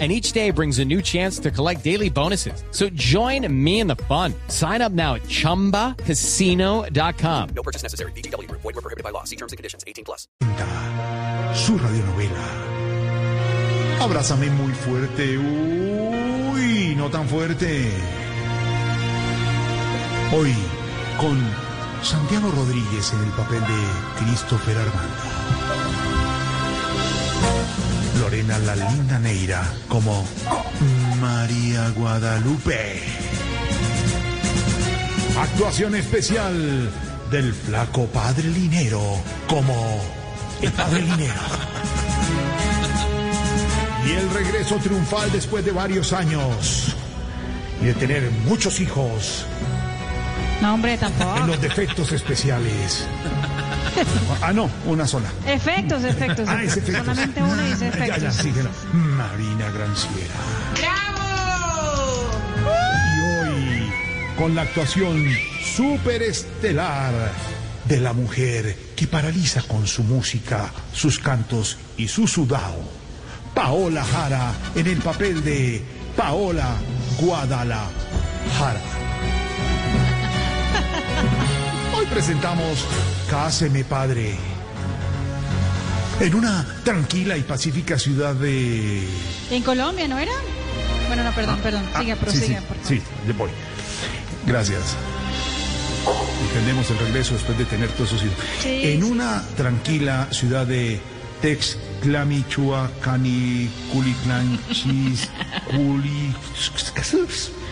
and each day brings a new chance to collect daily bonuses. So join me in the fun. Sign up now at ChumbaCasino.com. No purchase necessary. BGW. Void were prohibited by law. See terms and conditions. 18 plus. Su radionovela. Abrázame muy fuerte. Uy, no tan fuerte. Hoy, con Santiago Rodríguez en el papel de Christopher Armando. Lorena la linda Neira como María Guadalupe. Actuación especial del flaco padre Linero como el padre Linero. Y el regreso triunfal después de varios años y de tener muchos hijos No, hombre, en tampoco. los defectos especiales. Ah, no, una sola. Efectos, efectos. Ah, es efectos. Solamente uno dice Ya, ya, efectos. síguelo. Marina Granciera. Y hoy, con la actuación superestelar de la mujer que paraliza con su música, sus cantos y su sudado, Paola Jara en el papel de Paola Guadalajara. Hoy presentamos Cáseme Padre. En una tranquila y pacífica ciudad de... En Colombia, ¿no era? Bueno, no, perdón, perdón. Ah, Siga, sí, prosiga, sí, por favor. sí, ya voy. Gracias. Entendemos el regreso después de tener todos esos hijos. Sí, en sí. una tranquila ciudad de Texclamichua, Cani, Culiclan, Chis,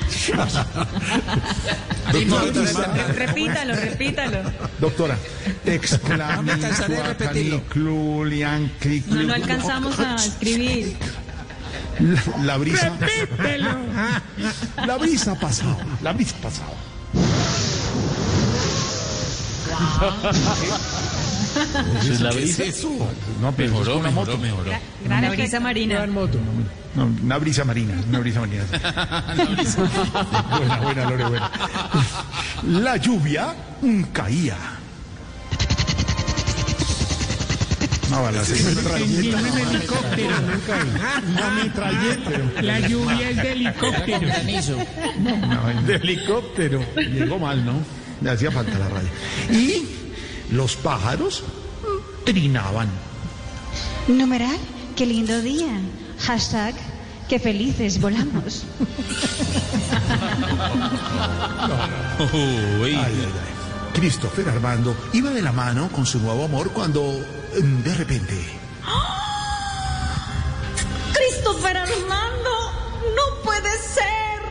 Repítalo, repítalo. Doctora, No me cansaré de Texclamichua, repetirlo. Cani, Clulian, Cli- No, no alcanzamos a escribir. La, la brisa. La brisa pasado. La brisa pasado. la brisa. No, pero es una moto. Gran brisa marina. No, una brisa marina, una brisa marina. buena, buena, Lore, buena. La lluvia caía. No, la La lluvia es de helicóptero. No, de helicóptero. Llegó mal, ¿no? Le hacía falta la radio. Y los pájaros trinaban. Numeral, qué lindo día. Hashtag, qué felices volamos. Ay, ay, ay. Christopher Armando iba de la mano con su nuevo amor cuando mm, de repente Christopher Armando, no puede ser.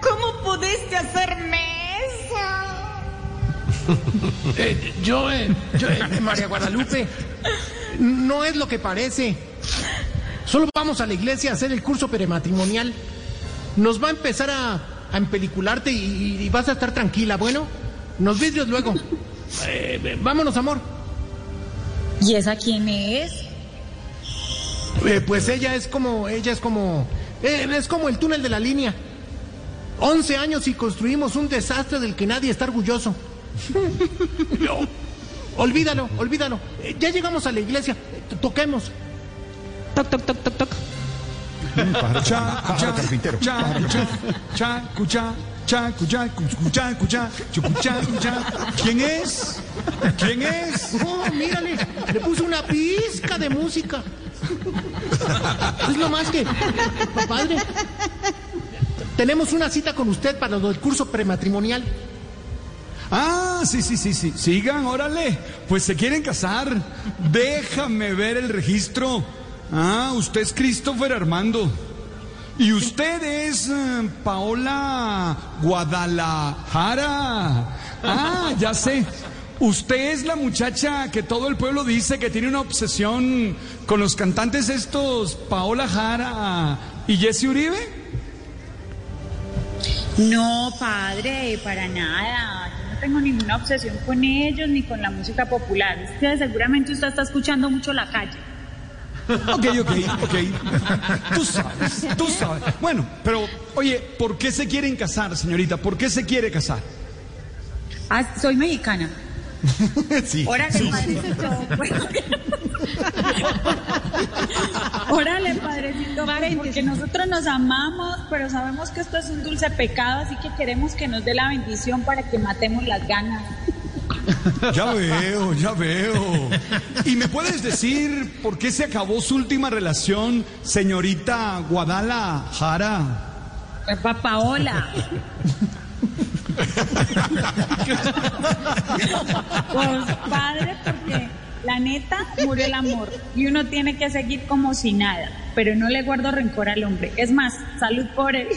¿Cómo pudiste hacerme eso? Eh, yo, eh, yo, eh, María Guadalupe, no es lo que parece. Solo vamos a la iglesia a hacer el curso prematrimonial. Nos va a empezar a, a empelicularte y, y vas a estar tranquila, ¿bueno? Nos vidrios luego. Eh, eh, vámonos, amor. ¿Y esa quién es? Eh, pues ella es como, ella es como, eh, es como el túnel de la línea. Once años y construimos un desastre del que nadie está orgulloso. No, olvídalo, olvídalo. Eh, ya llegamos a la iglesia. Eh, toquemos. Toc, toc, toc, toc, toc. carpintero. Cha, cucha, cha, cucha, cucha, cucha, chucucha, cucha. ¿Quién es? ¿Quién es? Oh, mírale, le puse una pizca de música. Es lo más que, padre, tenemos una cita con usted para lo del curso prematrimonial. Ah, sí, sí, sí, sí. Sigan, órale. Pues se quieren casar. Déjame ver el registro. Ah, usted es Christopher Armando. Y usted es eh, Paola Guadalajara. Ah, ya sé. Usted es la muchacha que todo el pueblo dice que tiene una obsesión con los cantantes estos, Paola Jara y Jesse Uribe. No, padre, para nada. Tengo ninguna obsesión con ellos ni con la música popular. Es que seguramente usted está escuchando mucho la calle. Ok, ok, ok. Tú sabes, tú sabes. Bueno, pero, oye, ¿por qué se quieren casar, señorita? ¿Por qué se quiere casar? Ah, soy mexicana. Sí. Órale, padrecito. Bueno. Órale, padrecito, porque nosotros nos amamos, pero sabemos que esto es un dulce pecado, así que queremos que nos dé la bendición para que matemos las ganas. Ya veo, ya veo. ¿Y me puedes decir por qué se acabó su última relación, señorita Guadalajara? Pues, Paola. Pues padre, porque la neta murió el amor y uno tiene que seguir como si nada, pero no le guardo rencor al hombre. Es más, salud por él.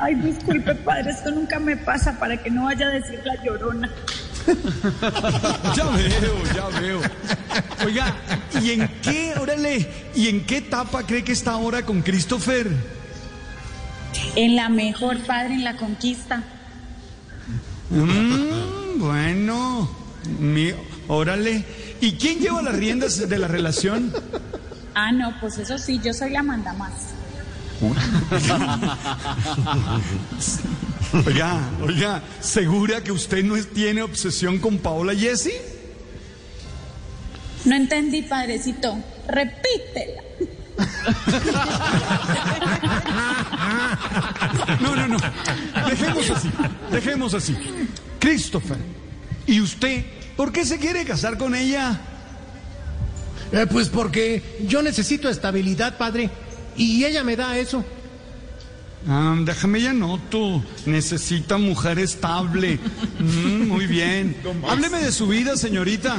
Ay, disculpe, padre, esto nunca me pasa para que no vaya a decir la llorona. Ya veo, ya veo. Oiga, ¿y en qué, órale, y en qué etapa cree que está ahora con Christopher? En la mejor padre en la conquista. Mm, bueno, mi, órale. ¿Y quién lleva las riendas de la relación? Ah, no, pues eso sí, yo soy la manda más. Oiga, oiga, ¿segura que usted no tiene obsesión con Paola Jessie? No entendí, padrecito. Repítela. No, no, no. Dejemos así, dejemos así. Christopher, ¿y usted por qué se quiere casar con ella? Eh, pues porque yo necesito estabilidad, padre. Y ella me da eso. Ah, déjame ya noto. Necesita mujer estable. Mm, muy bien. Hábleme de su vida, señorita.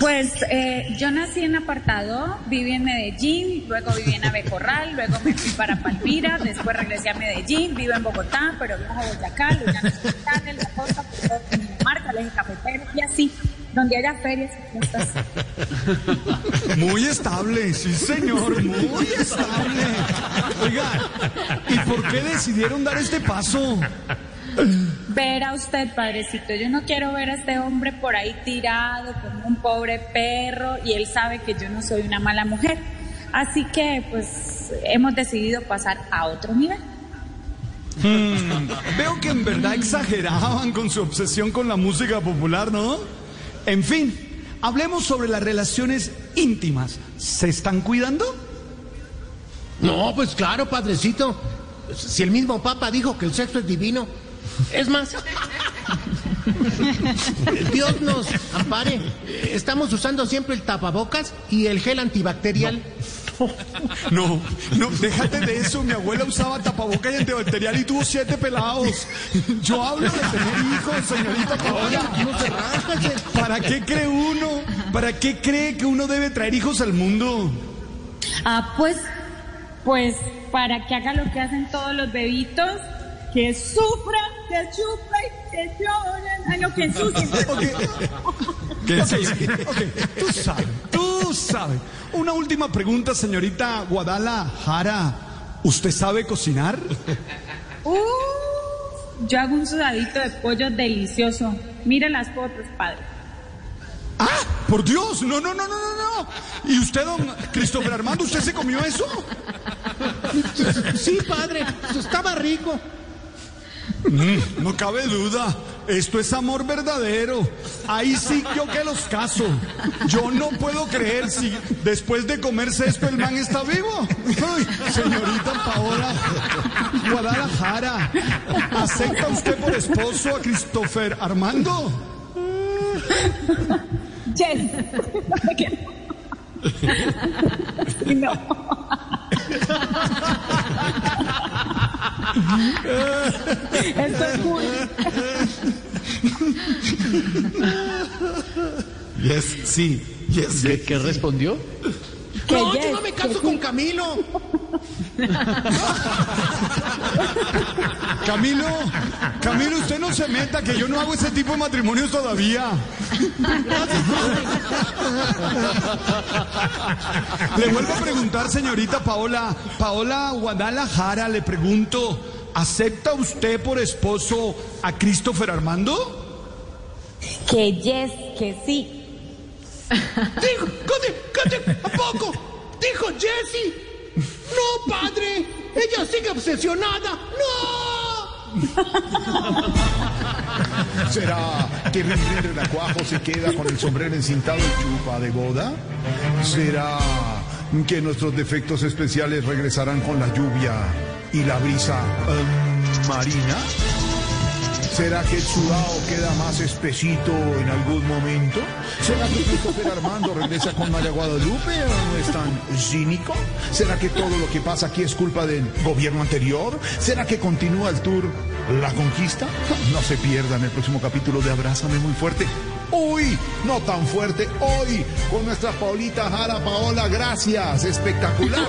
Pues eh, yo nací en apartado, viví en Medellín, luego viví en Abecorral, luego me fui para Palmira, después regresé a Medellín, vivo en Bogotá, pero viajo a Boyacá, luego en La Costa, por todo Cafetero y así, donde haya ferias y fiestas. Muy estable, sí, señor. Muy estable. Oiga, ¿y por qué decidieron dar este paso? Verá usted, padrecito, yo no quiero ver a este hombre por ahí tirado como un pobre perro y él sabe que yo no soy una mala mujer. Así que, pues, hemos decidido pasar a otro nivel. Mm, veo que en verdad exageraban con su obsesión con la música popular, ¿no? En fin, hablemos sobre las relaciones íntimas. ¿Se están cuidando? No, pues claro, padrecito. Si el mismo Papa dijo que el sexo es divino. Es más, Dios nos ampare. Estamos usando siempre el tapabocas y el gel antibacterial. No, no, déjate de eso. Mi abuela usaba tapabocas y antibacterial y tuvo siete pelados. Yo hablo de tener hijos, señorita Paola. No. ¿Para qué cree uno? ¿Para qué cree que uno debe traer hijos al mundo? Ah, pues, pues, para que haga lo que hacen todos los bebitos, que sufran, que chupren, que lloren, ay no, que ensucien. ¿Qué sí, sí. Ok, Tú sabes, tú sabes. Una última pregunta, señorita Guadalajara. ¿Usted sabe cocinar? Uh, yo hago un sudadito de pollo delicioso. Mire las fotos, padre. ¡Ah! ¡Por Dios! No, no, no, no, no, no. ¿Y usted, don Christopher Armando, usted se comió eso? Sí, padre, estaba rico. Mm, no cabe duda. Esto es amor verdadero. Ahí sí yo que los caso. Yo no puedo creer si después de comerse esto el man está vivo. Señorita Paola Guadalajara, ¿acepta usted por esposo a Christopher Armando? Yes. no. Esto es muy... Yes, sí, yes. ¿Qué, qué respondió? Que No, yes, yo no me caso con sí. Camilo. Camilo, Camilo, usted no se meta que yo no hago ese tipo de matrimonios todavía. Le vuelvo a preguntar, señorita Paola, Paola Guadalajara, le pregunto, ¿acepta usted por esposo a Christopher Armando? Que yes, que sí. Dijo, ¿qué, qué, ¿a poco? Dijo Jessie. No, padre. Ella sigue obsesionada. ¡No! ¿Será que Rin de Renacuajo se queda con el sombrero encintado y chupa de boda? ¿Será que nuestros defectos especiales regresarán con la lluvia y la brisa marina? ¿Será que el sudado queda más espesito en algún momento? ¿Será que Christopher Armando regresa con María Guadalupe o no es tan cínico? ¿Será que todo lo que pasa aquí es culpa del gobierno anterior? ¿Será que continúa el tour La Conquista? No se pierdan el próximo capítulo de Abrázame muy fuerte. Hoy, no tan fuerte, hoy, con nuestra Paulita Jara. Paola, gracias. Espectacular.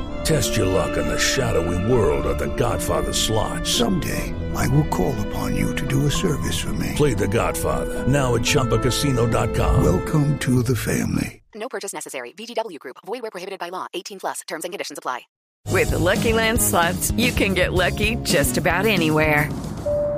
Test your luck in the shadowy world of The Godfather slot. Someday, I will call upon you to do a service for me. Play The Godfather now at ChumbaCasino.com. Welcome to the family. No purchase necessary. VGW Group. Void where prohibited by law. 18 plus. Terms and conditions apply. With the Lucky Land slots, you can get lucky just about anywhere.